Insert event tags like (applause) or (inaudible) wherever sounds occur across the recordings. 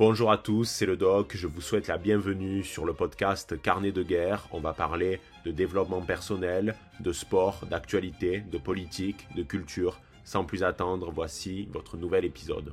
Bonjour à tous, c'est le doc, je vous souhaite la bienvenue sur le podcast Carnet de guerre. On va parler de développement personnel, de sport, d'actualité, de politique, de culture. Sans plus attendre, voici votre nouvel épisode.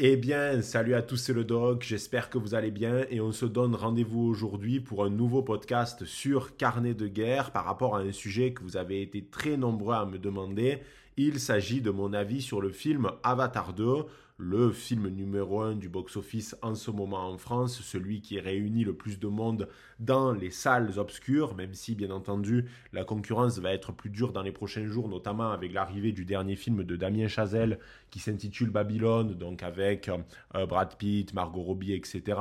Eh bien, salut à tous, c'est le doc, j'espère que vous allez bien et on se donne rendez-vous aujourd'hui pour un nouveau podcast sur carnet de guerre par rapport à un sujet que vous avez été très nombreux à me demander. Il s'agit de mon avis sur le film Avatar 2 le film numéro 1 du box-office en ce moment en France, celui qui réunit le plus de monde dans les salles obscures, même si bien entendu la concurrence va être plus dure dans les prochains jours, notamment avec l'arrivée du dernier film de Damien Chazelle qui s'intitule Babylone, donc avec euh, Brad Pitt, Margot Robbie, etc.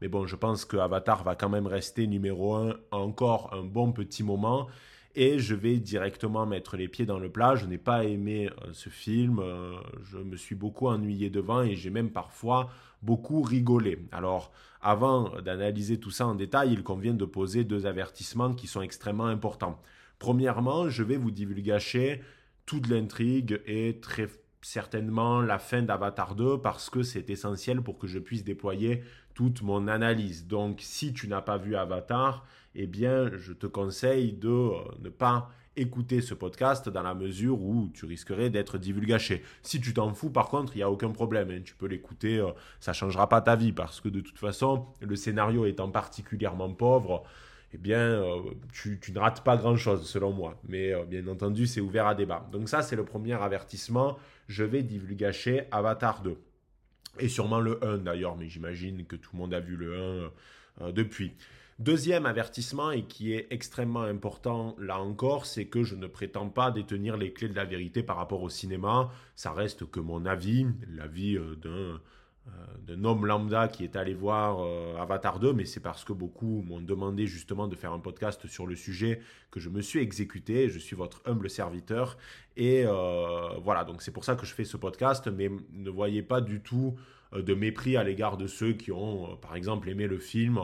Mais bon, je pense que Avatar va quand même rester numéro 1 encore un bon petit moment et je vais directement mettre les pieds dans le plat. Je n'ai pas aimé euh, ce film, euh, je me suis beaucoup ennuyé devant et j'ai même parfois beaucoup rigolé. Alors, avant d'analyser tout ça en détail, il convient de poser deux avertissements qui sont extrêmement importants. Premièrement, je vais vous divulgacher toute l'intrigue et très certainement la fin d'Avatar 2 parce que c'est essentiel pour que je puisse déployer toute mon analyse. Donc si tu n'as pas vu Avatar, eh bien je te conseille de euh, ne pas écouter ce podcast dans la mesure où tu risquerais d'être divulgaché. Si tu t'en fous, par contre, il n'y a aucun problème. Hein. Tu peux l'écouter, euh, ça ne changera pas ta vie parce que de toute façon, le scénario étant particulièrement pauvre, eh bien, euh, tu, ne rates pas grand-chose selon moi. Mais bien entendu, c'est ouvert à débat. Donc ça, c'est le premier avertissement. Je vais divulgacher Avatar 2. Et sûrement le 1 d'ailleurs, mais j'imagine que tout le monde a vu le 1 euh, depuis. Deuxième avertissement, et qui est extrêmement important là encore, c'est que je ne prétends pas détenir les clés de la vérité par rapport au cinéma. Ça reste que mon avis, l'avis euh, d'un euh, d'un homme lambda qui est allé voir euh, Avatar 2, mais c'est parce que beaucoup m'ont demandé justement de faire un podcast sur le sujet que je me suis exécuté. Je suis votre humble serviteur. Et euh, voilà, donc c'est pour ça que je fais ce podcast, mais ne voyez pas du tout de mépris à l'égard de ceux qui ont, par exemple, aimé le film.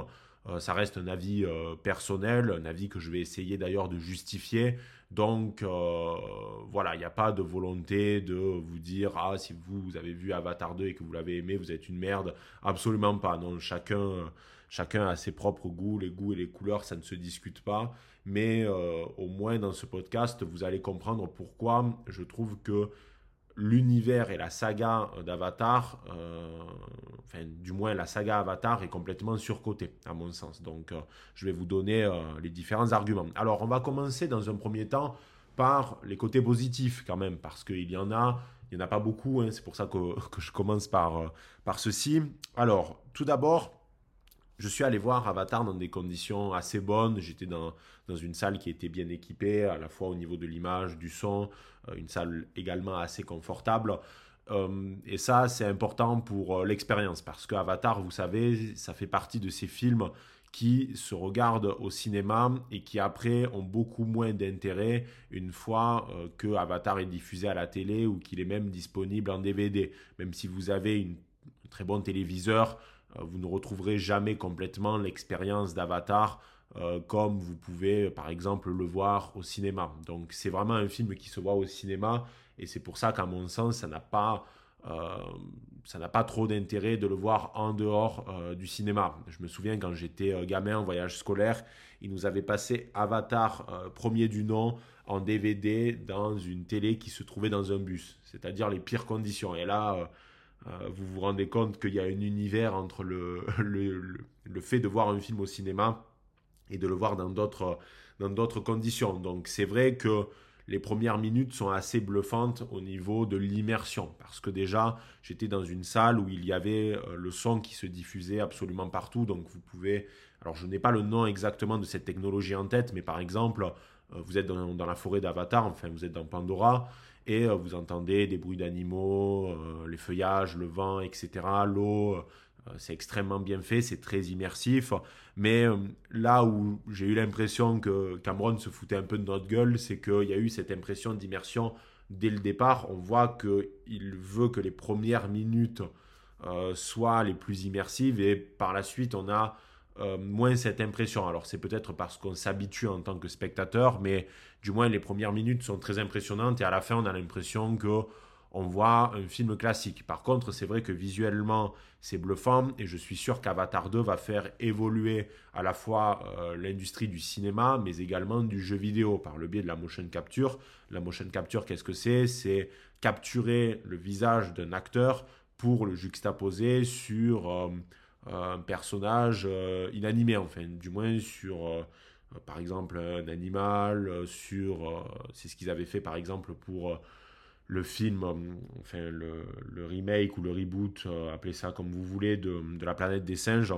ça reste un avis personnel, un avis que je vais essayer d'ailleurs de justifier. Donc euh, voilà, il n'y a pas de volonté de vous dire ah si vous, avez vu Avatar 2 et que vous l'avez aimé, vous êtes une merde. Absolument pas. Non, chacun chacun a ses propres goûts, les goûts et les couleurs, ça ne se discute pas. Mais euh, au moins dans ce podcast, vous allez comprendre pourquoi je trouve que l'univers et la saga d'Avatar, euh, enfin du moins la saga Avatar est complètement surcotée à mon sens. Donc euh, je vais vous donner euh, les différents arguments. Alors on va commencer dans un premier temps par les côtés positifs quand même, parce qu'il y en a, il n'y en a pas beaucoup, hein. c'est pour ça que, (laughs) que, je commence par, par ceci. Alors tout d'abord, je suis allé voir Avatar dans des conditions assez bonnes. J'étais dans, dans une salle qui était bien équipée, à la fois au niveau de l'image, du son, euh, une salle également assez confortable. Euh, et ça, c'est important pour euh, l'expérience, parce que Avatar, vous savez, ça fait partie de ces films qui se regardent au cinéma et qui après ont beaucoup moins d'intérêt une fois que Avatar est diffusé à la télé ou qu'il est même disponible en DVD. Même si vous avez une, un très bon téléviseur, euh, vous ne retrouverez jamais complètement l'expérience d'Avatar euh, comme vous pouvez par exemple le voir au cinéma. Donc c'est vraiment un film qui se voit au cinéma et c'est pour ça qu'à mon sens ça n'a pas euh, ça n'a pas trop d'intérêt de le voir en dehors du cinéma. Je me souviens quand j'étais gamin en voyage scolaire, ils nous avaient passé Avatar premier du nom en DVD dans une télé qui se trouvait dans un bus, c'est-à-dire les pires conditions. Et là, euh, vous vous rendez compte qu'il y a un univers entre (laughs) le, le, le, fait de voir un film au cinéma et de le voir dans d'autres, dans d'autres conditions. Donc c'est vrai que les premières minutes sont assez bluffantes au niveau de l'immersion. Parce que déjà, j'étais dans une salle où il y avait euh, le son qui se diffusait absolument partout. Donc vous pouvez... Alors je n'ai pas le nom exactement de cette technologie en tête, mais par exemple, euh, vous êtes dans, dans la forêt d'Avatar, enfin vous êtes dans Pandora, et euh, vous entendez des bruits d'animaux, euh, les feuillages, le vent, etc., l'eau. Euh, c'est extrêmement bien fait, c'est très immersif. Mais là où j'ai eu l'impression que Cameron se foutait un peu de notre gueule, c'est qu'il y a eu cette impression d'immersion dès le départ. On voit qu'il veut que les premières minutes soient les plus immersives et par la suite on a moins cette impression. Alors c'est peut-être parce qu'on s'habitue en tant que spectateur, mais du moins les premières minutes sont très impressionnantes et à la fin on a l'impression que on voit un film classique. Par contre, c'est vrai que visuellement, c'est bluffant et je suis sûr qu'Avatar 2 va faire évoluer à la fois euh, l'industrie du cinéma, mais également du jeu vidéo par le biais de la motion capture. La motion capture, qu'est-ce que c'est? C'est capturer le visage d'un acteur pour le juxtaposer sur euh, un personnage euh, inanimé, enfin, du moins sur par exemple un animal, sur... c'est ce qu'ils avaient fait par exemple pour le film, euh, enfin le, remake ou le reboot, euh, appelez ça comme vous voulez, de, la planète des singes.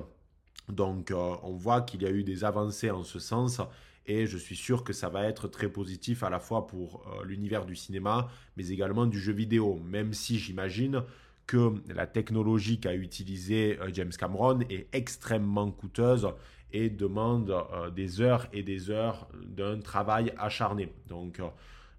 Donc euh, on voit qu'il y a eu des avancées en ce sens et je suis sûr que ça va être très positif à la fois pour l'univers du cinéma mais également du jeu vidéo, même si j'imagine que la technologie qu'a utilisée James Cameron est extrêmement coûteuse et demande des heures et des heures d'un travail acharné. Donc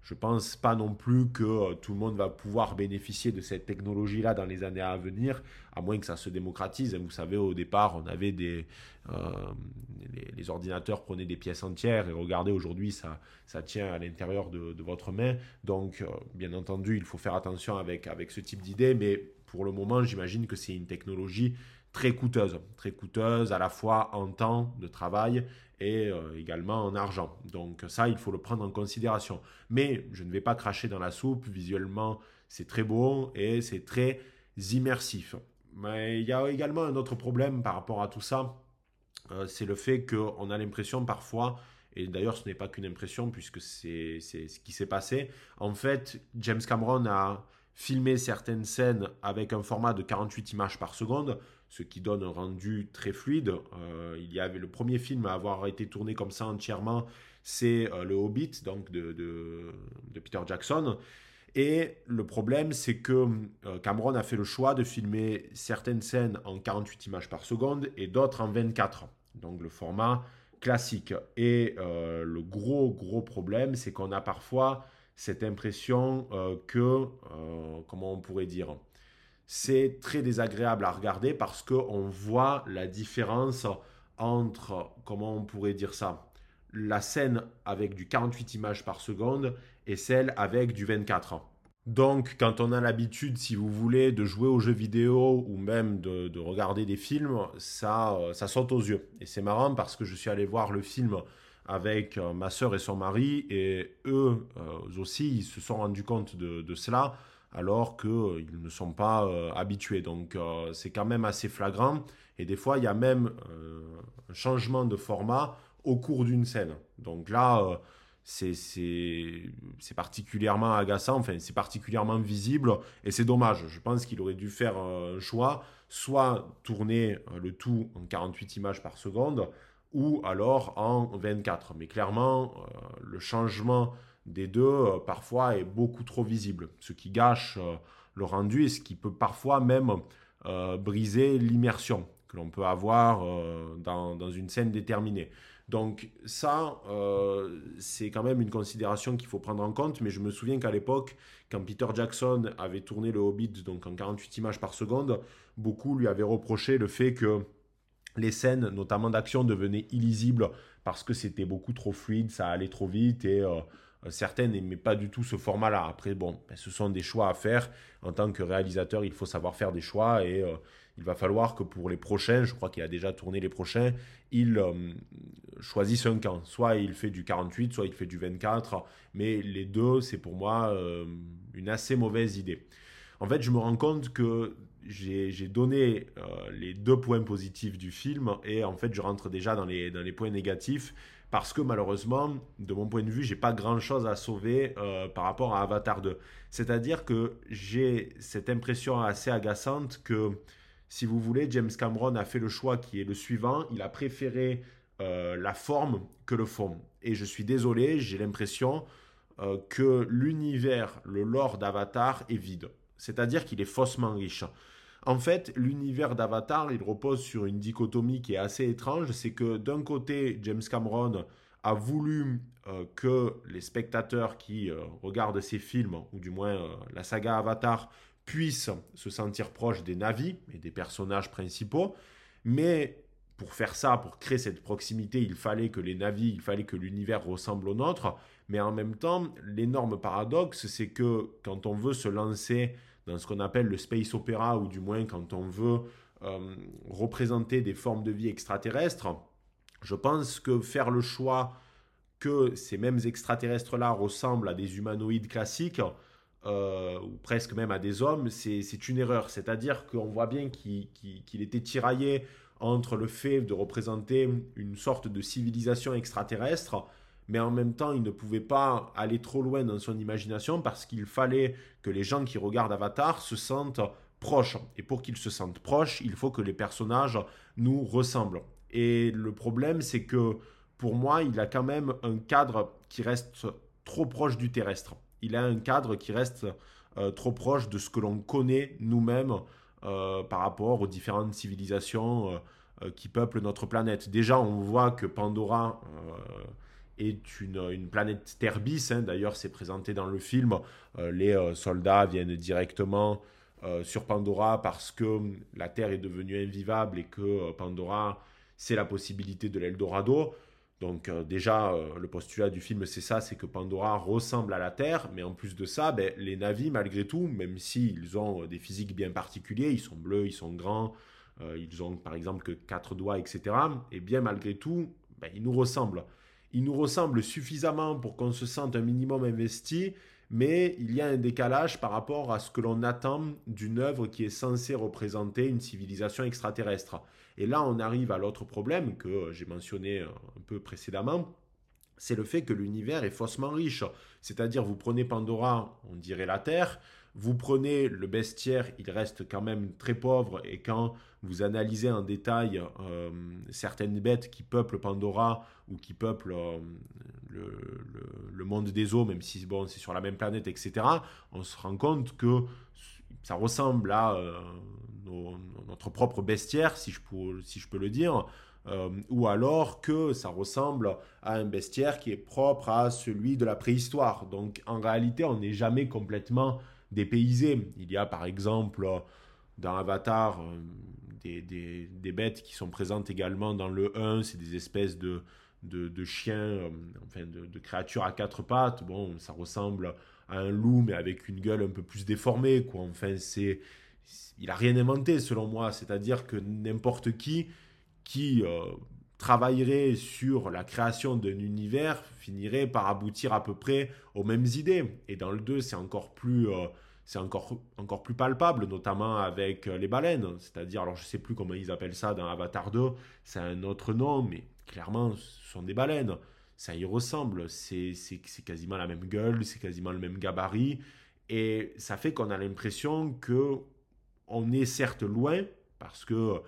je ne pense pas non plus que euh, tout le monde va pouvoir bénéficier de cette technologie-là dans les années à venir, à moins que ça se démocratise. Vous savez, au départ, on avait des... Euh, les, ordinateurs prenaient des pièces entières et regardez, aujourd'hui, ça, ça tient à l'intérieur de, votre main. Donc, euh, bien entendu, il faut faire attention avec, avec ce type d'idée, mais pour le moment, j'imagine que c'est une technologie très coûteuse, très coûteuse à la fois en temps de travail et euh, également en argent. Donc ça, il faut le prendre en considération. Mais je ne vais pas cracher dans la soupe, visuellement, c'est très beau et c'est très immersif. Mais il y a également un autre problème par rapport à tout ça, euh, c'est le fait qu'on a l'impression parfois, et d'ailleurs ce n'est pas qu'une impression puisque c'est ce qui s'est passé, en fait James Cameron a filmé certaines scènes avec un format de 48 images par seconde, ce qui donne un rendu très fluide. Euh, il y avait le premier film à avoir été tourné comme ça entièrement, c'est euh, Le Hobbit, donc de, Peter Jackson. Et le problème, c'est que euh, Cameron a fait le choix de filmer certaines scènes en 48 images par seconde et d'autres en 24. Donc le format classique. Et le gros, gros problème, c'est qu'on a parfois cette impression que, comment on pourrait dire, c'est très désagréable à regarder parce qu'on voit la différence entre, comment on pourrait dire ça, la scène avec du 48 images par seconde et celle avec du 24. Donc, quand on a l'habitude, si vous voulez, de jouer aux jeux vidéo ou même de, regarder des films, ça, ça saute aux yeux. Et c'est marrant parce que je suis allé voir le film avec euh, ma soeur et son mari et eux euh, aussi, ils se sont rendus compte de cela alors qu'ils euh, ne sont pas euh, habitués. Donc euh, c'est quand même assez flagrant. Et des fois, il y a même un changement de format au cours d'une scène. Donc là, c'est particulièrement agaçant, enfin c'est particulièrement visible et c'est dommage. Je pense qu'il aurait dû faire un choix, soit tourner le tout en 48 images par seconde, ou alors en 24. Mais clairement, le changement des deux, euh, parfois, est beaucoup trop visible, ce qui gâche euh, le rendu et ce qui peut parfois même euh, briser l'immersion que l'on peut avoir dans, une scène déterminée. Donc ça, c'est quand même une considération qu'il faut prendre en compte, mais je me souviens qu'à l'époque, quand Peter Jackson avait tourné le Hobbit donc en 48 images par seconde, beaucoup lui avaient reproché le fait que les scènes, notamment d'action, devenaient illisibles parce que c'était beaucoup trop fluide, ça allait trop vite et certains n'aimaient pas du tout ce format-là. Après, bon, ben, ce sont des choix à faire. En tant que réalisateur, il faut savoir faire des choix et euh, il va falloir que pour les prochains, je crois qu'il a déjà tourné les prochains, il euh, choisisse un camp. Soit il fait du 48, soit il fait du 24. Mais les deux, c'est pour moi une assez mauvaise idée. En fait, je me rends compte que j'ai donné les deux points positifs du film et en fait, je rentre déjà dans les, dans les points négatifs parce que malheureusement, de mon point de vue, j'ai pas grand chose à sauver euh, par rapport à Avatar 2. C'est-à-dire que j'ai cette impression assez agaçante que, si vous voulez, James Cameron a fait le choix qui est le suivant. Il a préféré euh, la forme que le fond. Et je suis désolé, j'ai l'impression euh, que l'univers, le lore d'Avatar est vide. C'est-à-dire qu'il est faussement riche. En fait, l'univers d'Avatar, il repose sur une dichotomie qui est assez étrange. C'est que d'un côté, James Cameron a voulu euh, que les spectateurs qui euh, regardent ces films, ou du moins euh, la saga Avatar, puissent se sentir proches des navis et des personnages principaux. Mais pour faire ça, pour créer cette proximité, il fallait que les navires, il fallait que l'univers ressemble au nôtre. Mais en même temps, l'énorme paradoxe, c'est que quand on veut se lancer dans ce qu'on appelle le space opéra, ou du moins quand on veut euh, représenter des formes de vie extraterrestres, je pense que faire le choix que ces mêmes extraterrestres-là ressemblent à des humanoïdes classiques, euh, ou presque même à des hommes, c'est une erreur. C'est-à-dire qu'on voit bien qu'il était tiraillé entre le fait de représenter une sorte de civilisation extraterrestre, mais en même temps, il ne pouvait pas aller trop loin dans son imagination parce qu'il fallait que les gens qui regardent Avatar se sentent proches. Et pour qu'ils se sentent proches, il faut que les personnages nous ressemblent. Et le problème, c'est que pour moi, il a quand même un cadre qui reste trop proche du terrestre. Il a un cadre qui reste euh, trop proche de ce que l'on connaît nous-mêmes euh, par rapport aux différentes civilisations euh, qui peuplent notre planète. Déjà, on voit que Pandora est une, planète terre bis. Hein. D'ailleurs, c'est présenté dans le film. les soldats viennent directement sur Pandora parce que la Terre est devenue invivable et que Pandora, c'est la possibilité de l'Eldorado. Donc euh, déjà, euh, le postulat du film, c'est ça, c'est que Pandora ressemble à la Terre, mais en plus de ça, ben, les navis, malgré tout, même s'ils ont euh, des physiques bien particuliers, ils sont bleus, ils sont grands, ils ont par exemple que quatre doigts, etc., et bien malgré tout, ben, ils nous ressemblent. Ils nous ressemblent suffisamment pour qu'on se sente un minimum investi, mais il y a un décalage par rapport à ce que l'on attend d'une œuvre qui est censée représenter une civilisation extraterrestre. Et là, on arrive à l'autre problème que j'ai mentionné un peu précédemment, c'est le fait que l'univers est faussement riche. C'est-à-dire, vous prenez Pandora, on dirait la Terre, vous prenez le bestiaire, il reste quand même très pauvre, et quand vous analysez en détail euh, certaines bêtes qui peuplent Pandora ou qui peuplent euh, le, monde des eaux, même si bon, c'est sur la même planète, etc., on se rend compte que ça ressemble à euh, notre propre bestiaire, si je peux, si je peux le dire, ou alors que ça ressemble à un bestiaire qui est propre à celui de la préhistoire. Donc en réalité, on n'est jamais complètement dépaysé. Il y a par exemple dans Avatar des, bêtes qui sont présentes également dans le 1, c'est des espèces de, de, chiens, enfin de, de, créatures à quatre pattes. Bon, ça ressemble à un loup, mais avec une gueule un peu plus déformée. Quoi. Enfin, c'est, il a rien inventé selon moi. C'est-à-dire que n'importe qui qui euh, travaillerait sur la création d'un univers finirait par aboutir à peu près aux mêmes idées. Et dans le 2, c'est encore plus euh, c'est encore, encore plus palpable, notamment avec euh, les baleines. C'est-à-dire, alors je ne sais plus comment ils appellent ça dans Avatar 2, c'est un autre nom, mais clairement, ce sont des baleines ça y ressemble. C'est quasiment la même gueule, c'est quasiment le même gabarit. Et ça fait qu'on a l'impression que on est certes loin, parce que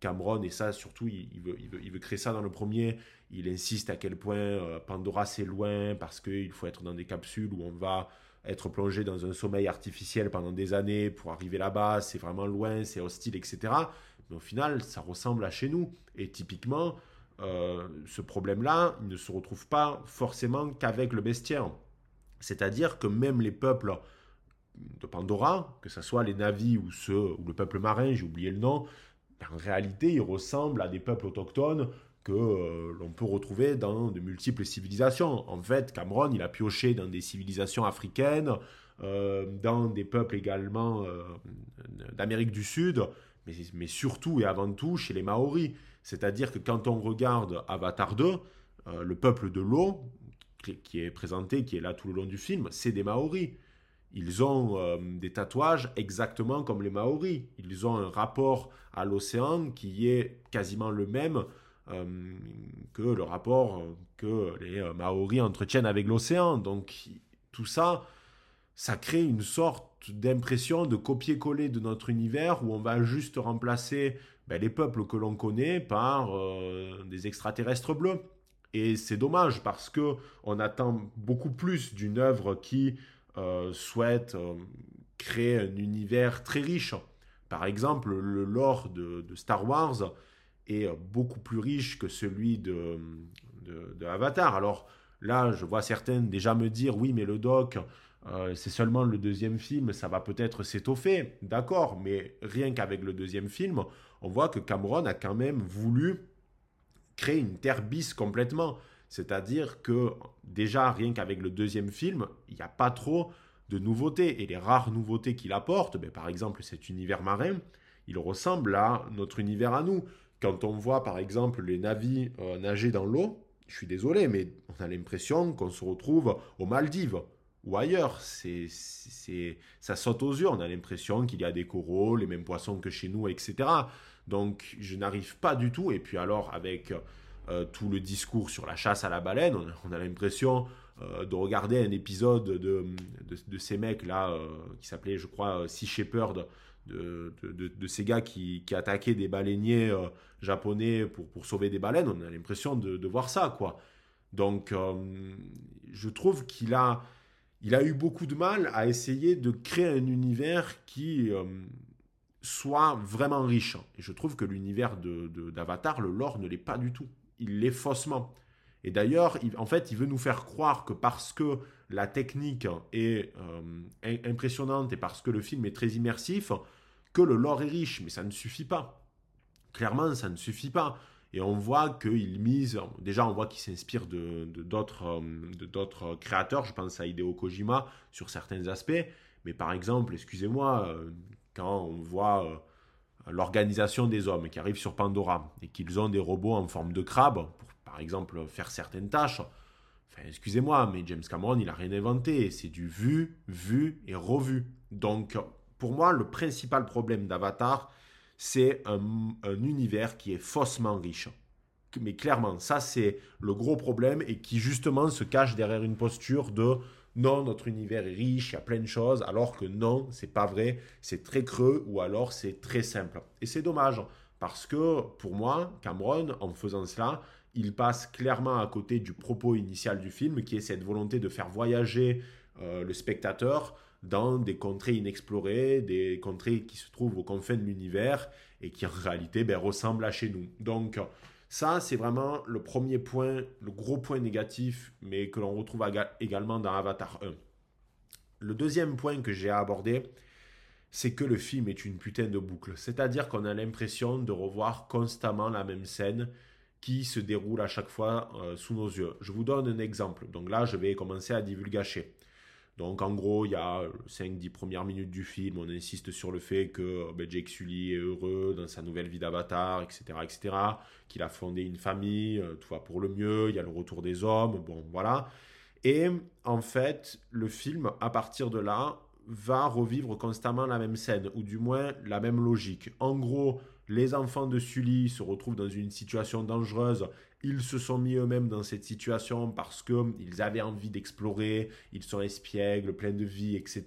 Cameron, et ça surtout, il, veut, il, veut, créer ça dans le premier, il insiste à quel point euh, Pandora c'est loin, parce qu'il faut être dans des capsules où on va être plongé dans un sommeil artificiel pendant des années pour arriver là-bas, c'est vraiment loin, c'est hostile, etc. Mais au final, ça ressemble à chez nous. Et typiquement, euh, ce problème-là ne se retrouve pas forcément qu'avec le bestiaire. C'est-à-dire que même les peuples de Pandora, que ce soit les navis ou, ou le peuple marin, j'ai oublié le nom, en réalité, ils ressemblent à des peuples autochtones que euh, l'on peut retrouver dans de multiples civilisations. En fait, Cameron, il a pioché dans des civilisations africaines, euh, dans des peuples également d'Amérique du Sud, mais, surtout et avant tout chez les Maoris. C'est-à-dire que quand on regarde Avatar 2, euh, le peuple de l'eau, qui est présenté, qui est là tout le long du film, c'est des Maoris. Ils ont euh, des tatouages exactement comme les Maoris. Ils ont un rapport à l'océan qui est quasiment le même euh, que le rapport que les Maoris entretiennent avec l'océan. Donc tout ça, ça crée une sorte d'impression de copier-coller de notre univers où on va juste remplacer ben, les peuples que l'on connaît par euh, des extraterrestres bleus. Et c'est dommage parce que on attend beaucoup plus d'une œuvre qui euh, souhaite euh, créer un univers très riche. Par exemple, le lore de, Star Wars est beaucoup plus riche que celui de, Avatar. Alors là, je vois certains déjà me dire oui, mais le doc, c'est seulement le deuxième film, ça va peut-être s'étoffer. D'accord, mais rien qu'avec le deuxième film, on voit que Cameron a quand même voulu crée une terre bis complètement. C'est-à-dire que déjà, rien qu'avec le deuxième film, il n'y a pas trop de nouveautés. Et les rares nouveautés qu'il apporte, ben, par exemple cet univers marin, il ressemble à notre univers à nous. Quand on voit par exemple les navires euh, nager dans l'eau, je suis désolé, mais on a l'impression qu'on se retrouve aux Maldives ou ailleurs. C'est, ça saute aux yeux. On a l'impression qu'il y a des coraux, les mêmes poissons que chez nous, etc. Donc je n'arrive pas du tout. Et puis alors avec euh, tout le discours sur la chasse à la baleine, on, a l'impression euh, de regarder un épisode de, de, ces mecs-là euh, qui s'appelait, je crois, Sea Shepherd, de, de, ces gars qui, qui, attaquaient des baleiniers japonais pour, pour sauver des baleines. On a l'impression de, voir ça, quoi. Donc je trouve qu'il a il a eu beaucoup de mal à essayer de créer un univers qui euh, soit vraiment riche. Et je trouve que l'univers d'Avatar, de, le lore, ne l'est pas du tout. Il l'est faussement. Et d'ailleurs, en fait, il veut nous faire croire que parce que la technique est euh, impressionnante et parce que le film est très immersif, que le lore est riche. Mais ça ne suffit pas. Clairement, ça ne suffit pas. Et on voit qu'il mise, déjà on voit qu'il s'inspire de, d'autres, de d'autres créateurs, je pense à Hideo Kojima sur certains aspects, mais par exemple, excusez-moi, euh, quand on voit euh, l'organisation des hommes qui arrivent sur Pandora et qu'ils ont des robots en forme de crabe pour par exemple faire certaines tâches, enfin excusez-moi, mais James Cameron il n'a rien inventé, c'est du vu, vu et revu. Donc pour moi, le principal problème d'Avatar, c'est un, univers qui est faussement riche. Mais clairement, ça c'est le gros problème et qui justement se cache derrière une posture de non, notre univers est riche, il y a plein de choses, alors que non, c'est pas vrai, c'est très creux ou alors c'est très simple. Et c'est dommage parce que pour moi, Cameron, en faisant cela, il passe clairement à côté du propos initial du film qui est cette volonté de faire voyager euh, le spectateur dans des contrées inexplorées, des contrées qui se trouvent aux confins de l'univers et qui en réalité ben, ressemblent à chez nous. Donc ça, c'est vraiment le premier point, le gros point négatif, mais que l'on retrouve également dans Avatar 1. Le deuxième point que j'ai à aborder, c'est que le film est une putain de boucle. C'est-à-dire qu'on a l'impression de revoir constamment la même scène qui se déroule à chaque fois euh, sous nos yeux. Je vous donne un exemple. Donc là, je vais commencer à divulgacher. Donc en gros, il y a 5-10 premières minutes du film, on insiste sur le fait que ben, Jake Sully est heureux dans sa nouvelle vie d'avatar, etc., etc., qu'il a fondé une famille, euh, tout va pour le mieux, il y a le retour des hommes, bon voilà. Et en fait, le film, à partir de là, va revivre constamment la même scène, ou du moins la même logique. En gros, les enfants de Sully se retrouvent dans une situation dangereuse ils se sont mis eux-mêmes dans cette situation parce qu'ils avaient envie d'explorer, ils sont espiègles, pleins de vie, etc.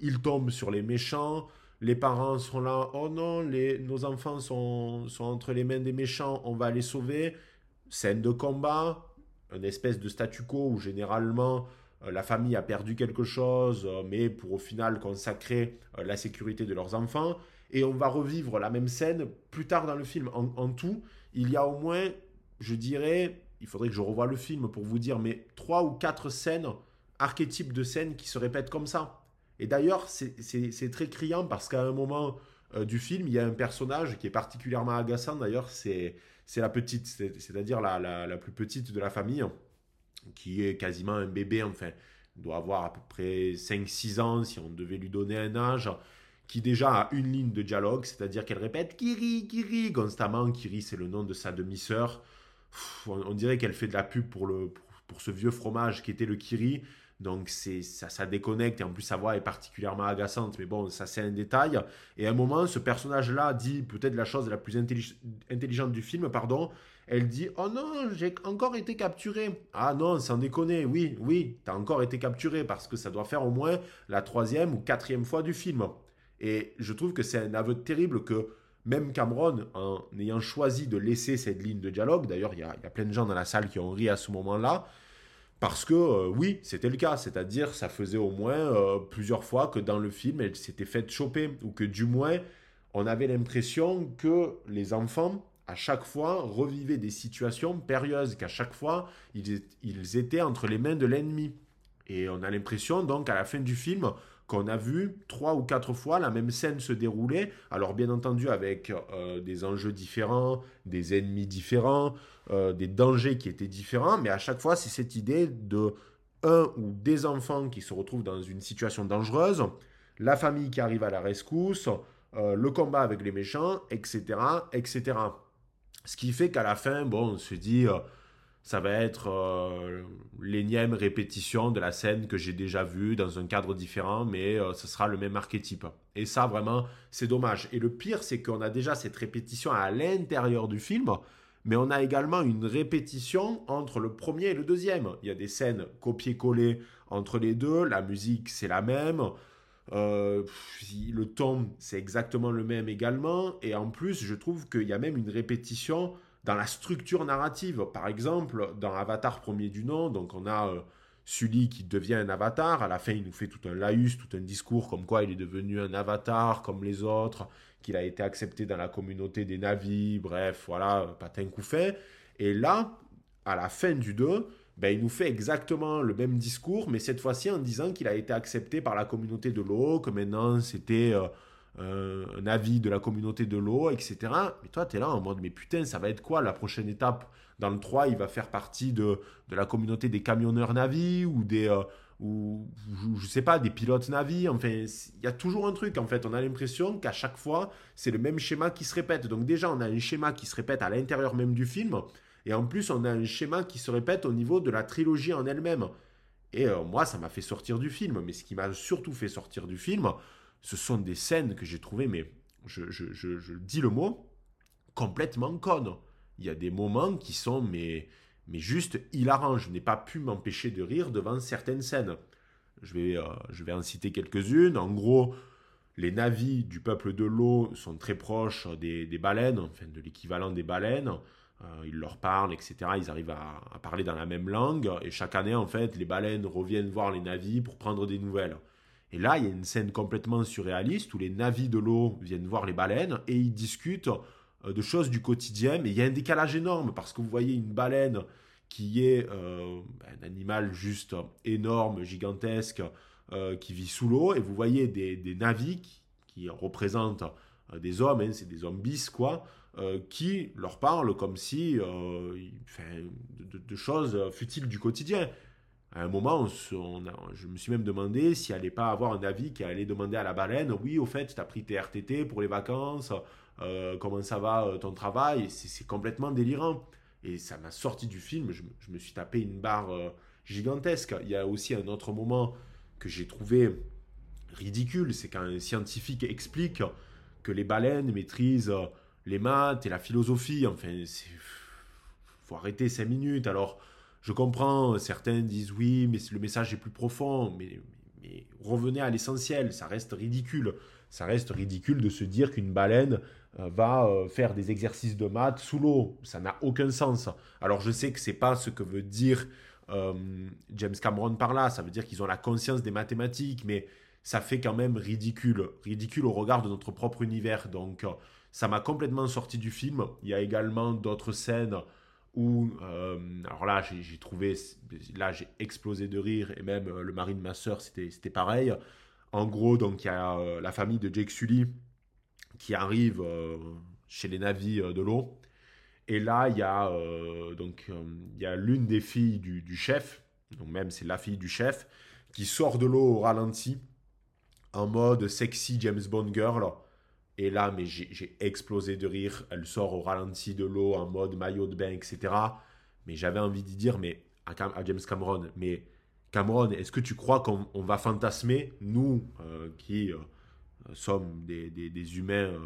Ils tombent sur les méchants, les parents sont là, oh non, les, nos enfants sont, sont entre les mains des méchants, on va les sauver. Scène de combat, une espèce de statu quo où généralement euh, la famille a perdu quelque chose, euh, mais pour au final consacrer euh, la sécurité de leurs enfants. Et on va revivre la même scène plus tard dans le film. en tout, il y a au moins je dirais, il faudrait que je revoie le film pour vous dire, mais trois ou quatre scènes, archétypes de scènes qui se répètent comme ça. Et d'ailleurs, c'est très criant parce qu'à un moment euh, du film, il y a un personnage qui est particulièrement agaçant. D'ailleurs, c'est la petite, c'est-à-dire la, la, plus petite de la famille, qui est quasiment un bébé, enfin, doit avoir à peu près 5-6 ans si on devait lui donner un âge qui déjà a une ligne de dialogue, c'est-à-dire qu'elle répète Kiri, Kiri constamment. Kiri, c'est le nom de sa demi-sœur on, dirait qu'elle fait de la pub pour, le, pour, ce vieux fromage qui était le Kiri. Donc c'est ça, déconnecte et en plus sa voix est particulièrement agaçante. Mais bon, ça c'est un détail. Et à un moment, ce personnage-là dit peut-être la chose la plus intelligente du film, pardon. Elle dit Oh non, j'ai encore été capturé. Ah non, sans déconner, oui, oui, t'as encore été capturé parce que ça doit faire au moins la troisième ou quatrième fois du film. Et je trouve que c'est un aveu terrible que même Cameron, en ayant choisi de laisser cette ligne de dialogue, d'ailleurs il y, a plein de gens dans la salle qui ont ri à ce moment-là, parce que euh, oui, c'était le cas, c'est-à-dire ça faisait au moins euh, plusieurs fois que dans le film elle s'était faite choper, ou que du moins on avait l'impression que les enfants, à chaque fois, revivaient des situations périlleuses, qu'à chaque fois ils, ils étaient entre les mains de l'ennemi. Et on a l'impression, donc, à la fin du film, qu'on a vu trois ou quatre fois la même scène se dérouler. Alors, bien entendu, avec euh, des enjeux différents, des ennemis différents, euh, des dangers qui étaient différents, mais à chaque fois, c'est cette idée de un ou des enfants qui se retrouvent dans une situation dangereuse, la famille qui arrive à la rescousse, euh, le combat avec les méchants, etc., etc. Ce qui fait qu'à la fin, bon, on se dit, ça va être euh, l'énième répétition de la scène que j'ai déjà vue dans un cadre différent, mais ce sera le même archétype. Et ça, vraiment, c'est dommage. Et le pire, c'est qu'on a déjà cette répétition à l'intérieur du film, mais on a également une répétition entre le premier et le deuxième. Il y a des scènes copiées-collées entre les deux, la musique, c'est la même. Euh, le ton, c'est exactement le même également. Et en plus, je trouve qu'il y a même une répétition dans la structure narrative. Par exemple, dans Avatar premier du nom, donc on a euh, Sully qui devient un avatar. À la fin, il nous fait tout un laïus, tout un discours comme quoi il est devenu un avatar comme les autres, qu'il a été accepté dans la communauté des navis. Bref, voilà, patin coup fait. Et là, à la fin du 2, ben, il nous fait exactement le même discours, mais cette fois-ci en disant qu'il a été accepté par la communauté de l'eau, que maintenant c'était euh, un avis de la communauté de l'eau, etc. Mais toi, tu es là en mode, mais putain, ça va être quoi la prochaine étape? Dans le 3, il va faire partie de, de la communauté des camionneurs navis ou des... Euh, ou je sais pas, des pilotes navis, enfin, il y a toujours un truc, en fait, on a l'impression qu'à chaque fois, c'est le même schéma qui se répète. Donc déjà, on a un schéma qui se répète à l'intérieur même du film, et en plus, on a un schéma qui se répète au niveau de la trilogie en elle-même. Et euh, moi, ça m'a fait sortir du film. Mais ce qui m'a surtout fait sortir du film, ce sont des scènes que j'ai trouvées, mais je, dis le mot, complètement connes. Il y a des moments qui sont, mais, mais juste hilarants. Je n'ai pas pu m'empêcher de rire devant certaines scènes. Je vais, euh, en citer quelques-unes. En gros, les navis du peuple de l'eau sont très proches des, baleines, enfin de l'équivalent des baleines. Euh, ils leur parlent, etc. Ils arrivent à, parler dans la même langue. Et chaque année, en fait, les baleines reviennent voir les navis pour prendre des nouvelles. Et là, il y a une scène complètement surréaliste où les navis de l'eau viennent voir les baleines et ils discutent euh, de choses du quotidien. Mais il y a un décalage énorme parce que vous voyez une baleine qui est euh, un animal juste énorme, gigantesque, qui vit sous l'eau. Et vous voyez des, navis qui, représentent des hommes, hein, c'est des hommes quoi, euh, qui leur parle comme si euh, de, choses futiles du quotidien. À un moment, je me suis même demandé s'il n'allait pas avoir un avis qui allait demander à la baleine Oui, au fait, tu as pris tes RTT pour les vacances, euh, comment ça va ton travail? C'est complètement délirant. Et ça m'a sorti du film, je, me suis tapé une barre gigantesque. Il y a aussi un autre moment que j'ai trouvé ridicule c'est quand un scientifique explique que les baleines maîtrisent les maths et la philosophie. Enfin, faut arrêter cinq minutes. Alors, je comprends, certains disent oui, mais le message est plus profond. Mais, revenez à l'essentiel, ça reste ridicule. Ça reste ridicule de se dire qu'une baleine euh, va euh, faire des exercices de maths sous l'eau. Ça n'a aucun sens. Alors, je sais que c'est pas ce que veut dire euh, James Cameron par là. Ça veut dire qu'ils ont la conscience des mathématiques, mais ça fait quand même ridicule. Ridicule au regard de notre propre univers. Donc, ça m'a complètement sorti du film. Il y a également d'autres scènes où, euh, alors là, j'ai trouvé, là, j'ai explosé de rire, et même euh, le mari de ma soeur, c'était pareil. En gros, donc, il y a euh, la famille de Jake Sully qui arrive chez les navis de l'eau. Et là, il y a, donc, il y a l'une des filles du, du chef, donc même c'est la fille du chef, qui sort de l'eau au ralenti, en mode sexy James Bond girl. Et là, mais j'ai explosé de rire. Elle sort au ralenti de l'eau en mode maillot de bain, etc. Mais j'avais envie d'y dire, mais à, James Cameron, mais Cameron, est-ce que tu crois qu'on va fantasmer, nous euh, qui euh, sommes des, humains euh,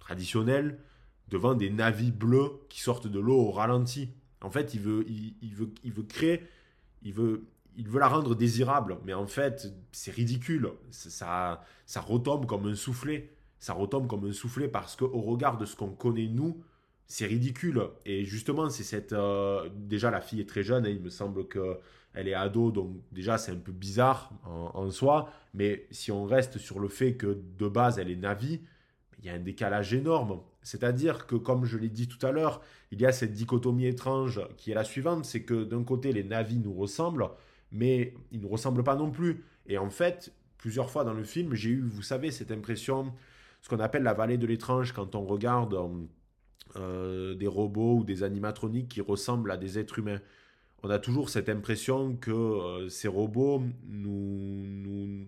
traditionnels, devant des navis bleus qui sortent de l'eau au ralenti? En fait, il veut, il, veut, il veut créer, il veut, il veut la rendre désirable, mais en fait, c'est ridicule. Ça, ça retombe comme un soufflet ça retombe comme un soufflet parce qu'au regard de ce qu'on connaît nous, c'est ridicule. Et justement, c'est cette. Euh, déjà, la fille est très jeune, et il me semble qu'elle est ado, donc déjà, c'est un peu bizarre en, soi. Mais si on reste sur le fait que de base, elle est Navi, il y a un décalage énorme. C'est-à-dire que, comme je l'ai dit tout à l'heure, il y a cette dichotomie étrange qui est la suivante c'est que d'un côté, les Navis nous ressemblent, mais il ne ressemble pas non plus. Et en fait, plusieurs fois dans le film, j'ai eu, vous savez, cette impression, ce qu'on appelle la vallée de l'étrange, quand on regarde euh, des robots ou des animatroniques qui ressemblent à des êtres humains. On a toujours cette impression que euh, ces robots nous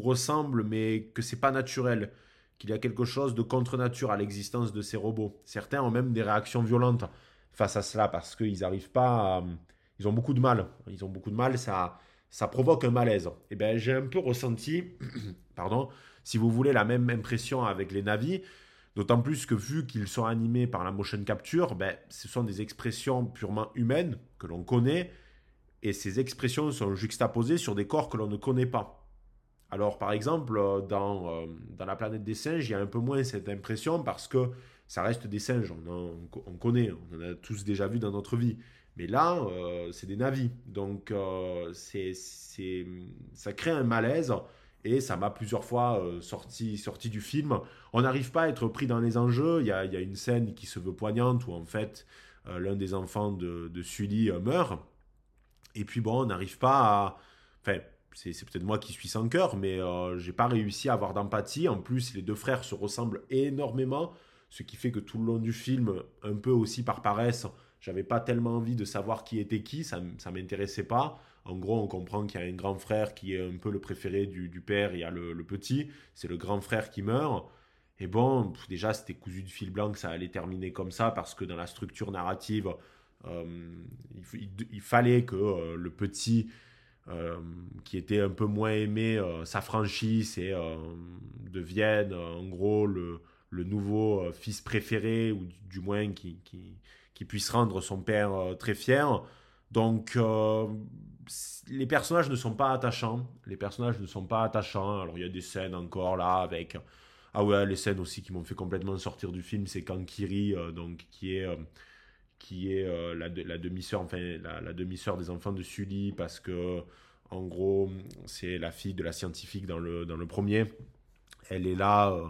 ressemblent, mais que c'est pas naturel qu'il y a quelque chose de contre-nature à l'existence de ces robots. Certains ont même des réactions violentes face à cela parce qu'ils n'arrivent pas à... Ils ont beaucoup de mal. Ils ont beaucoup de mal, ça, ça provoque un malaise. Et eh bien, j'ai un peu ressenti, (coughs) pardon, si vous voulez, la même impression avec les navis. D'autant plus que vu qu'ils sont animés par la motion capture, ben, ce sont des expressions purement humaines que l'on connaît. Et ces expressions sont juxtaposées sur des corps que l'on ne connaît pas. Alors, par exemple, euh, dans, euh, dans la planète des singes, il y a un peu moins cette impression parce que ça reste des singes. On, on, connaît, on en a tous déjà vu dans notre vie. Mais là, euh, c'est des navis. Donc, c'est, ça crée un malaise et ça m'a plusieurs fois sorti, sorti du film. On n'arrive pas à être pris dans les enjeux. Il y a, y a une scène qui se veut poignante où, en fait, l'un des enfants de, de Sully meurt. Et puis, bon, on n'arrive pas à. Enfin, c'est peut-être moi qui suis sans cœur, mais euh, j'ai pas réussi à avoir d'empathie. En plus, les deux frères se ressemblent énormément, ce qui fait que tout le long du film, un peu aussi par paresse, j'avais pas tellement envie de savoir qui était qui, ça, ça m'intéressait pas. En gros, on comprend qu'il y a un grand frère qui est un peu le préféré du, père, il y a le, petit, c'est le grand frère qui meurt. Et bon, déjà, c'était cousu de fil blanc que ça allait terminer comme ça, parce que dans la structure narrative, euh, il, fallait que euh, le petit euh, qui était un peu moins aimé s'affranchisse et devienne en gros le, nouveau fils préféré, ou du, moins qui, qui, qui, puisse rendre son père très fier. Donc les personnages ne sont pas attachants. Les personnages ne sont pas attachants. Alors il y a des scènes encore là avec... Ah ouais, les scènes aussi qui m'ont fait complètement sortir du film, c'est quand Kiri, donc, qui est qui est euh, la, demi-sœur, enfin la, demi-sœur des enfants de Sully, parce que en gros, c'est la fille de la scientifique dans le, dans le premier. Elle est là, euh,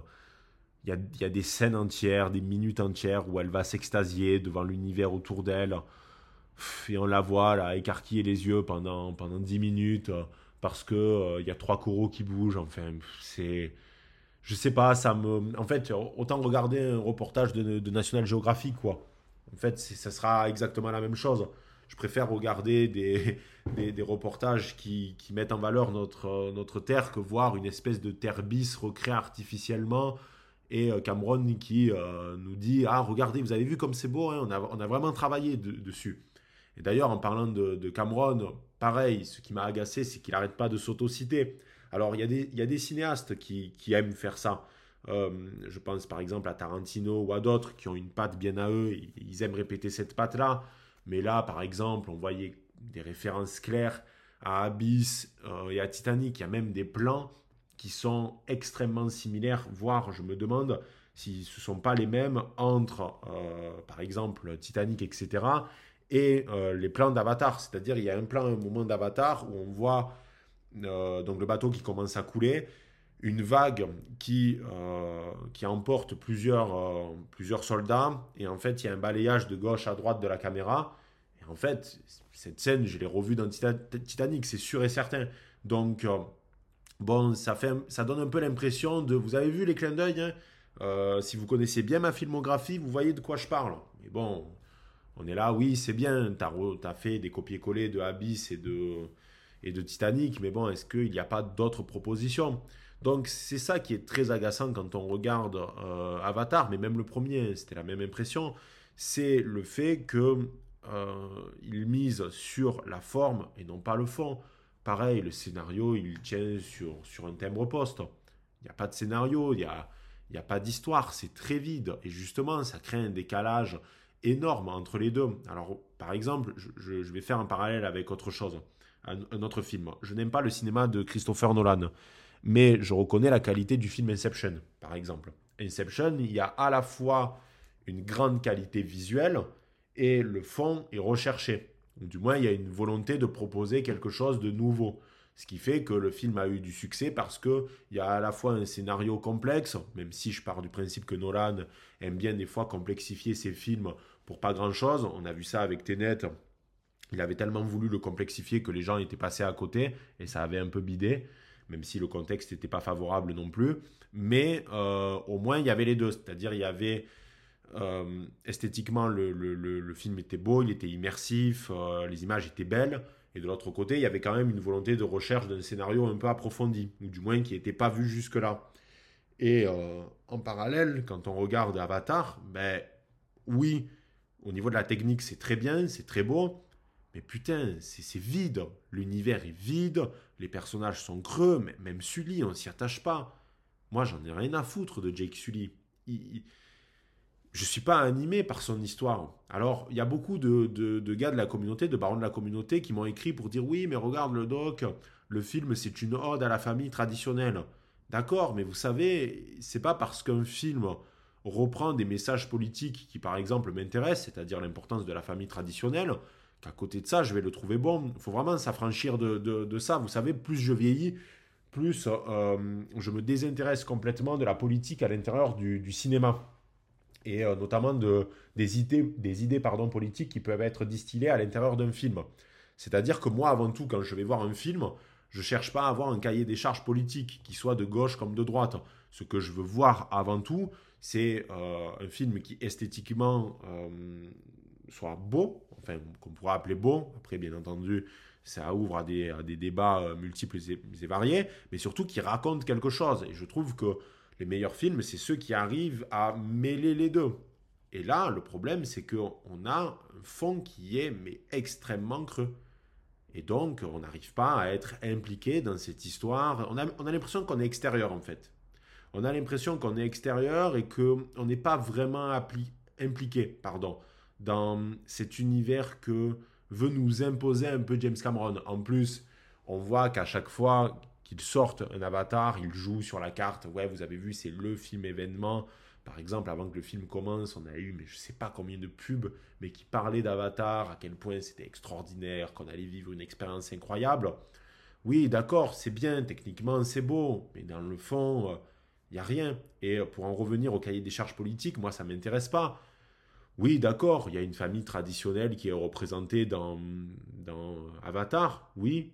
il y, a, y, a, des scènes entières, des minutes entières où elle va s'extasier devant l'univers autour d'elle. Et on la voit là, écarquiller les yeux pendant, pendant 10 minutes euh, parce que il y a trois coraux qui bougent. Enfin, c'est je sais pas, ça me. En fait, autant regarder un reportage de, National Geographic, quoi. En fait, ça sera exactement la même chose. Je préfère regarder des, (laughs) des, reportages qui, qui, mettent en valeur notre, notre terre que voir une espèce de terre bis recréée artificiellement et euh, Cameron qui euh, nous dit Ah, regardez, vous avez vu comme c'est beau, hein, on, a, on, a, vraiment travaillé dessus. Et d'ailleurs, en parlant de, Cameron, pareil, ce qui m'a agacé, c'est qu'il n'arrête pas de s'autociter. Alors, il y, a des, cinéastes qui, qui aiment faire ça. Euh, je pense par exemple à Tarantino ou à d'autres qui ont une patte bien à eux, ils aiment répéter cette patte-là. Mais là, par exemple, on voyait des références claires à Abyss euh, et à Titanic. Il y a même des plans qui sont extrêmement similaires, voire je me demande si ce ne sont pas les mêmes entre, euh, par exemple, Titanic, etc., et les plans d'Avatar. C'est-à-dire, il y a un plan, un moment d'Avatar où on voit donc le bateau qui commence à couler une vague qui, euh, qui emporte plusieurs, euh, plusieurs soldats. Et en fait, il y a un balayage de gauche à droite de la caméra. Et en fait, cette scène, je l'ai revue dans Titanic, c'est sûr et certain. Donc, euh, bon, ça, fait, ça donne un peu l'impression de... Vous avez vu les clins d'œil hein Si vous connaissez bien ma filmographie, vous voyez de quoi je parle. Mais bon, on est là, oui, c'est bien. Tu as, fait des copier-coller de Abyss et de, et de Titanic. Mais bon, est-ce qu'il n'y a pas d'autres propositions? Donc c'est ça qui est très agaçant quand on regarde euh, Avatar, mais même le premier, c'était la même impression, c'est le fait que euh, mise sur la forme et non pas le fond. Pareil, le scénario, il tient sur, sur un timbre-poste. Il n'y a pas de scénario, il n'y a, il a pas d'histoire, c'est très vide. Et justement, ça crée un décalage énorme entre les deux. Alors, par exemple, je, vais faire un parallèle avec autre chose, un autre film. Je n'aime pas le cinéma de Christopher Nolan mais je reconnais la qualité du film Inception, par exemple. Inception, il y a à la fois une grande qualité visuelle et le fond est recherché. du moins, il y a une volonté de proposer quelque chose de nouveau. Ce qui fait que le film a eu du succès parce qu'il y a à la fois un scénario complexe, même si je pars du principe que Nolan aime bien des fois complexifier ses films pour pas grand-chose. On a vu ça avec Tenet il avait tellement voulu le complexifier que les gens étaient passés à côté et ça avait un peu bidé, même si le contexte n'était pas favorable non plus. Mais euh, au moins, il y avait les deux. C'est-à-dire, il y avait euh, esthétiquement, le, film était beau, il était immersif, euh, les images étaient belles. Et de l'autre côté, il y avait quand même une volonté de recherche d'un scénario un peu approfondi, ou du moins qui n'était pas vu jusque-là. Et en parallèle, quand on regarde Avatar, ben oui, au niveau de la technique, c'est très bien, c'est très beau, mais putain, c'est vide. L'univers est vide, les personnages sont creux, même Sully, on s'y attache pas. Moi, j'en ai rien à foutre de Jake Sully. Je suis pas animé par son histoire. Alors, il y a beaucoup de, gars de la communauté, de barons de la communauté, qui m'ont écrit pour dire oui, mais regarde le doc, le film, c'est une ode à la famille traditionnelle. D'accord, mais vous savez, c'est pas parce qu'un film reprend des messages politiques qui, par exemple, m'intéressent, c'est-à-dire l'importance de la famille traditionnelle, qu'à côté de ça, je vais le trouver bon. Il faut vraiment s'affranchir de, ça. Vous savez, plus je vieillis, plus euh, je me désintéresse complètement de la politique à l'intérieur du, cinéma. Et euh, notamment de, des idées, des idées pardon, politiques qui peuvent être distillées à l'intérieur d'un film. C'est-à-dire que moi, avant tout, quand je vais voir un film, je cherche pas à avoir un cahier des charges politiques qui soit de gauche comme de droite. Ce que je veux voir avant tout, c'est euh, un film qui esthétiquement soit beau, enfin qu'on pourra appeler beau. Après, bien entendu, ça ouvre à des, des débats euh, multiples et, variés, mais surtout qui raconte quelque chose. Et je trouve que les meilleurs films, c'est ceux qui arrivent à mêler les deux. Et là, le problème, c'est qu'on a un fond qui est mais extrêmement creux. Et donc, on n'arrive pas à être impliqué dans cette histoire. On a, on a l'impression qu'on est extérieur, en fait. On a l'impression qu'on est extérieur et qu'on n'est pas vraiment impliqué pardon, dans cet univers que veut nous imposer un peu James Cameron. En plus, on voit qu'à chaque fois qu'il sorte un avatar, il joue sur la carte. Ouais, vous avez vu, c'est le film événement. Par exemple, avant que le film commence, on a eu, mais je sais pas combien de pubs, mais qui parlaient d'Avatar, à quel point c'était extraordinaire, qu'on allait vivre une expérience incroyable. Oui, d'accord, c'est bien, techniquement c'est beau, mais dans le fond, il n'y a rien. Et pour en revenir au cahier des charges politiques, moi ça m'intéresse pas. Oui, d'accord, il y a une famille traditionnelle qui est représentée dans Avatar, oui,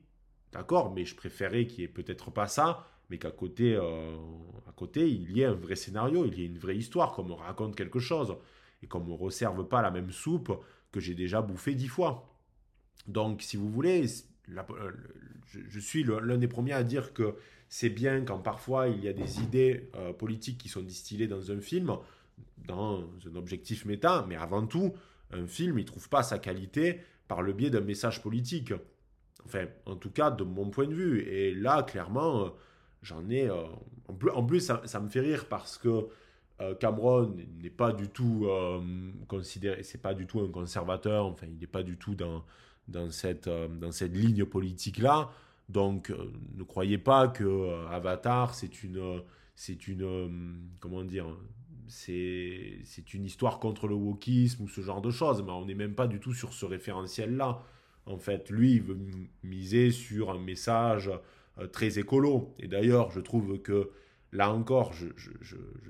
d'accord, mais je préférais qu'il n'y ait peut-être pas ça, mais qu'à côté, euh, à côté, il y ait un vrai scénario, il y ait une vraie histoire, qu'on me raconte quelque chose, et qu'on ne me resserve pas la même soupe que j'ai déjà bouffé dix fois. Donc, si vous voulez, euh, je, suis l'un des premiers à dire que c'est bien quand parfois il y a des idées euh, politiques qui sont distillées dans un film, dans un objectif méta, mais avant tout, un film, il trouve pas sa qualité par le biais d'un message politique. Enfin, en tout cas, de mon point de vue. Et là, clairement, euh, j'en ai... Euh, en plus, ça, me fait rire parce que euh, Cameron n'est pas du tout considéré... C'est pas du tout un conservateur. Enfin, il n'est pas du tout dans, dans, cette, dans cette ligne politique-là. Donc, ne croyez pas que Avatar, c'est une... C'est une... comment dire c'est une histoire contre le wokisme ou ce genre de choses, mais on n'est même pas du tout sur ce référentiel-là. En fait, lui, il veut miser sur un message euh, très écolo. Et d'ailleurs, je trouve que, là encore, je,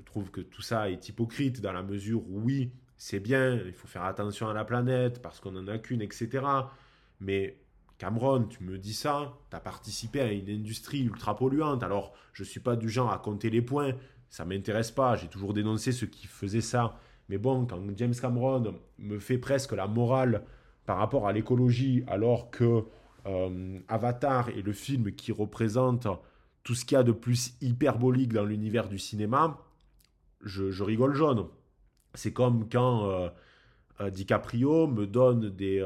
trouve que tout ça est hypocrite dans la mesure où, oui, c'est bien, il faut faire attention à la planète parce qu'on n'en a qu'une, etc. Mais Cameron, tu me dis ça, tu as participé à une industrie ultra polluante. Alors, je ne suis pas du genre à compter les points, ça m'intéresse pas. J'ai toujours dénoncé ceux qui faisaient ça. Mais bon, quand James Cameron me fait presque la morale par rapport à l'écologie, alors que euh, Avatar est le film qui représente tout ce qu'il y a de plus hyperbolique dans l'univers du cinéma, je, rigole jaune. C'est comme quand euh, euh, DiCaprio me donne des,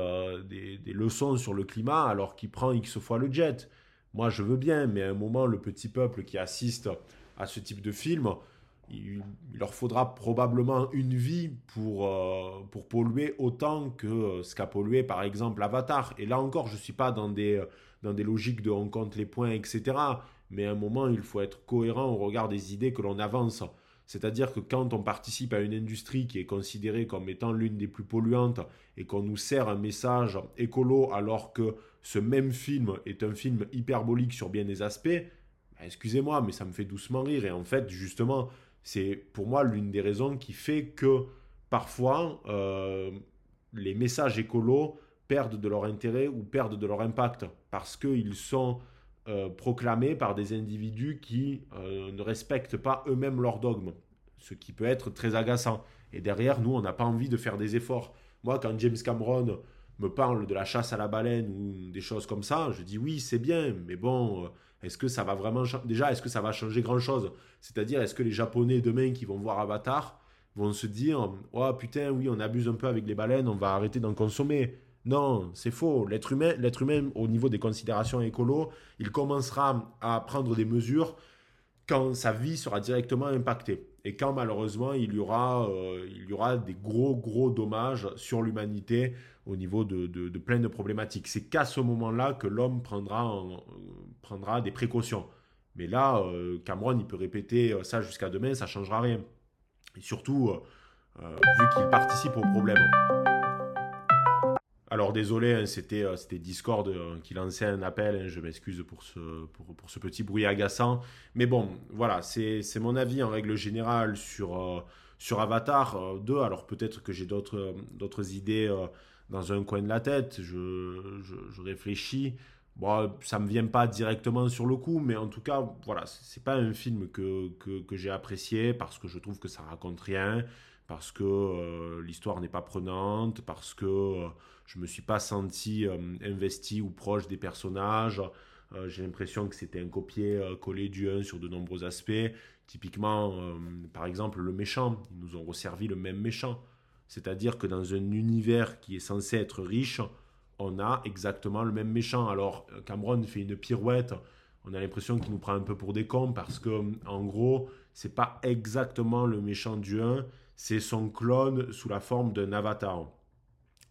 des, des, leçons sur le climat alors qu'il prend X fois le jet. Moi, je veux bien, mais à un moment, le petit peuple qui assiste à ce type de film, il, leur faudra probablement une vie pour, euh, pour polluer autant que ce qu'a pollué par exemple Avatar. Et là encore, je ne suis pas dans des, dans des logiques de on compte les points, etc. Mais à un moment, il faut être cohérent au regard des idées que l'on avance. C'est-à-dire que quand on participe à une industrie qui est considérée comme étant l'une des plus polluantes et qu'on nous sert un message écolo alors que ce même film est un film hyperbolique sur bien des aspects, bah, excusez-moi, mais ça me fait doucement rire. Et en fait, justement, c'est pour moi l'une des raisons qui fait que parfois, euh, les messages écolos perdent de leur intérêt ou perdent de leur impact parce qu'ils sont euh, proclamés par des individus qui euh, ne respectent pas eux-mêmes leurs dogmes, ce qui peut être très agaçant. Et derrière, nous, on n'a pas envie de faire des efforts. Moi, quand James Cameron me parle de la chasse à la baleine ou des choses comme ça, je dis oui, c'est bien, mais bon, est-ce que ça va vraiment déjà, est-ce que ça va changer grand-chose? C'est-à-dire, est-ce que les Japonais demain qui vont voir Avatar vont se dire, oh putain, oui, on abuse un peu avec les baleines, on va arrêter d'en consommer non, c'est faux. L'être humain, l'être humain, au niveau des considérations écolo, il commencera à prendre des mesures quand sa vie sera directement impactée et quand malheureusement il y aura, euh, il y aura des gros gros dommages sur l'humanité au niveau de, de, plein de problématiques. C'est qu'à ce moment-là que l'homme prendra, euh, prendra des précautions. Mais là, euh, Cameron, il peut répéter ça jusqu'à demain, ça ne changera rien. Et surtout, vu qu'il participe au problème. Alors désolé, hein, c'était, euh, c'était Discord euh, qui lançait un appel, hein, je m'excuse pour ce, pour, ce petit bruit agaçant. Mais bon, voilà, c'est, mon avis en règle générale sur, euh, sur Avatar 2. Alors peut-être que j'ai d'autres, d'autres idées dans un coin de la tête, je, je, réfléchis. Bon, ça ne me vient pas directement sur le coup, mais en tout cas, voilà, c'est pas un film que, que, que j'ai apprécié parce que je trouve que ça raconte rien, parce que euh, l'histoire n'est pas prenante, parce que euh, je ne me suis pas senti euh, investi ou proche des personnages. J'ai l'impression que c'était un copier-coller du 1 sur de nombreux aspects. Typiquement, par exemple, le méchant, ils nous ont resservi le même méchant. C'est-à-dire que dans un univers qui est censé être riche, on a exactement le même méchant. Alors, Cameron fait une pirouette. On a l'impression qu'il nous prend un peu pour des cons parce que, en gros, c'est pas exactement le méchant du 1, c'est son clone sous la forme d'un avatar.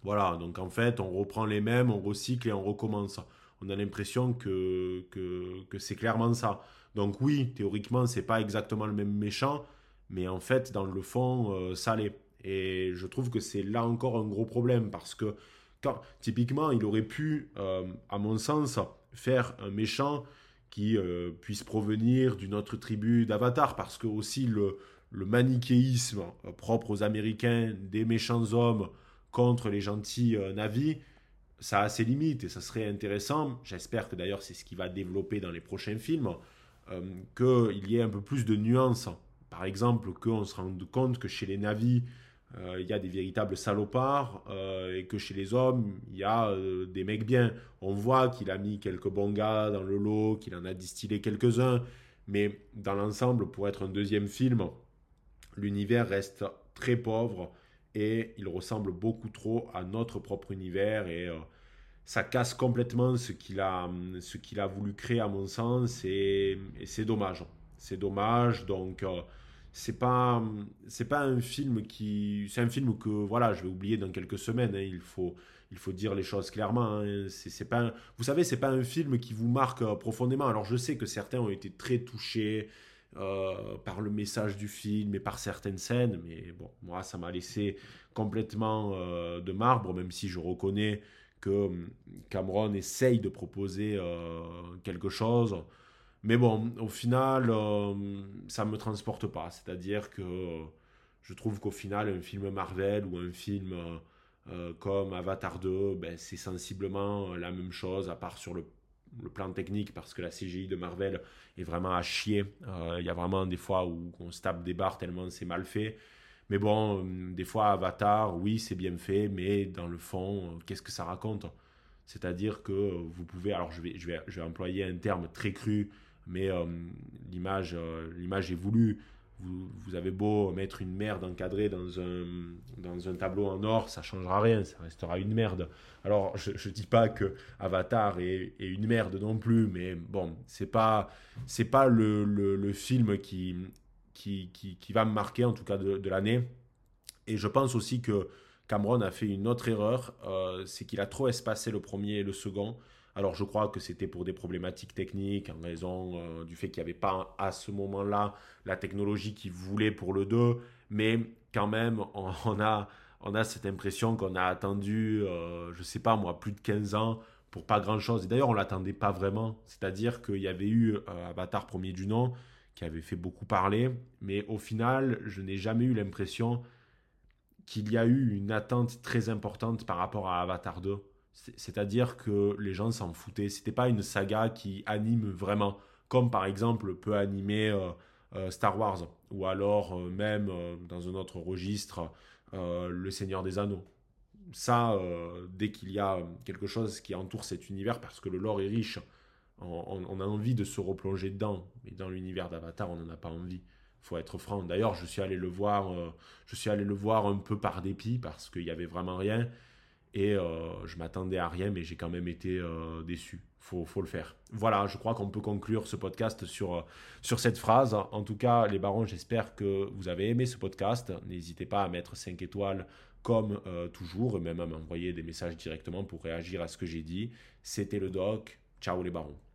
Voilà, donc en fait, on reprend les mêmes, on recycle et on recommence. On a l'impression que, que, c'est clairement ça. Donc oui, théoriquement, c'est pas exactement le même méchant, mais en fait, dans le fond, euh, ça l'est. Et je trouve que c'est là encore un gros problème parce que typiquement, il aurait pu, euh, à mon sens, faire un méchant qui euh, puisse provenir d'une autre tribu d'Avatar parce que aussi le, le manichéisme euh, propre aux Américains des méchants hommes contre les gentils euh, navis, ça a ses limites et ça serait intéressant, j'espère que d'ailleurs c'est ce qui va développer dans les prochains films, euh, qu'il y ait un peu plus de nuances. Par exemple, qu'on se rende compte que chez les navis, il y a des véritables salopards et que chez les hommes, il y a des mecs bien. On voit qu'il a mis quelques bons gars dans le lot, qu'il en a distillé quelques-uns, mais dans l'ensemble, pour être un deuxième film, l'univers reste très pauvre et il ressemble beaucoup trop à notre propre univers et euh, ça casse complètement ce qu'il a, a voulu créer à mon sens et, c'est dommage. C'est dommage donc euh, c'est pas pas un film qui c'est un film que voilà je vais oublier dans quelques semaines hein. il faut il faut dire les choses clairement hein. c'est pas vous savez c'est pas un film qui vous marque euh, profondément alors je sais que certains ont été très touchés euh, par le message du film et par certaines scènes. Mais bon, moi, ça m'a laissé complètement euh, de marbre, même si je reconnais que hum, Cameron essaye de proposer euh, quelque chose. Mais bon, au final, ça ne me transporte pas. C'est-à-dire que je trouve qu'au final, un film Marvel ou un film comme Avatar 2, ben, c'est sensiblement la même chose, à part sur le le plan technique parce que la CGI de Marvel est vraiment à chier. Euh, il y a vraiment des fois où on se tape des barres tellement c'est mal fait. Mais bon, euh, des fois Avatar, oui, c'est bien fait, mais dans le fond, euh, qu'est-ce que ça raconte? C'est-à-dire que vous pouvez, alors je vais, je vais, je vais employer un terme très cru, mais l'image, l'image est voulue vous, avez beau mettre une merde encadrée dans un, dans un tableau en or, ça changera rien, ça restera une merde. Alors, je ne dis pas que Avatar est, une merde non plus, mais bon, c'est pas pas le, le, film qui qui, qui, va me marquer, en tout cas de, l'année. Et je pense aussi que Cameron a fait une autre erreur, euh, c'est qu'il a trop espacé le premier et le second. Alors je crois que c'était pour des problématiques techniques, en raison euh, du fait qu'il n'y avait pas à ce moment-là la technologie qu'il voulait pour le 2, mais quand même (laughs) on, a, cette impression qu'on a attendu, euh, je ne sais pas moi, plus de 15 ans pour pas grand-chose. Et d'ailleurs on l'attendait pas vraiment, c'est-à-dire qu'il y avait eu euh, Avatar premier du nom qui avait fait beaucoup parler, mais au final je n'ai jamais eu l'impression qu'il y a eu une attente très importante par rapport à Avatar 2. C'est-à-dire que les gens s'en foutaient. C'était pas une saga qui anime vraiment, comme par exemple peut animer euh, euh, Star Wars, ou alors euh, même dans un autre registre, Le Seigneur des Anneaux. Ça, dès qu'il y a quelque chose qui entoure cet univers, parce que le lore est riche, on, a envie de se replonger dedans. Mais dans l'univers d'Avatar, on n'en a pas envie. Faut être franc. D'ailleurs, je suis allé le voir, je suis allé le voir un peu par dépit parce qu'il y avait vraiment rien. Et euh, je m'attendais à rien, mais j'ai quand même été euh, déçu. Faut, faut le faire. Voilà, je crois qu'on peut conclure ce podcast sur, euh, sur cette phrase. En tout cas, les barons, j'espère que vous avez aimé ce podcast. N'hésitez pas à mettre 5 étoiles comme toujours, et même à m'envoyer des messages directement pour réagir à ce que j'ai dit. C'était le doc. Ciao les barons.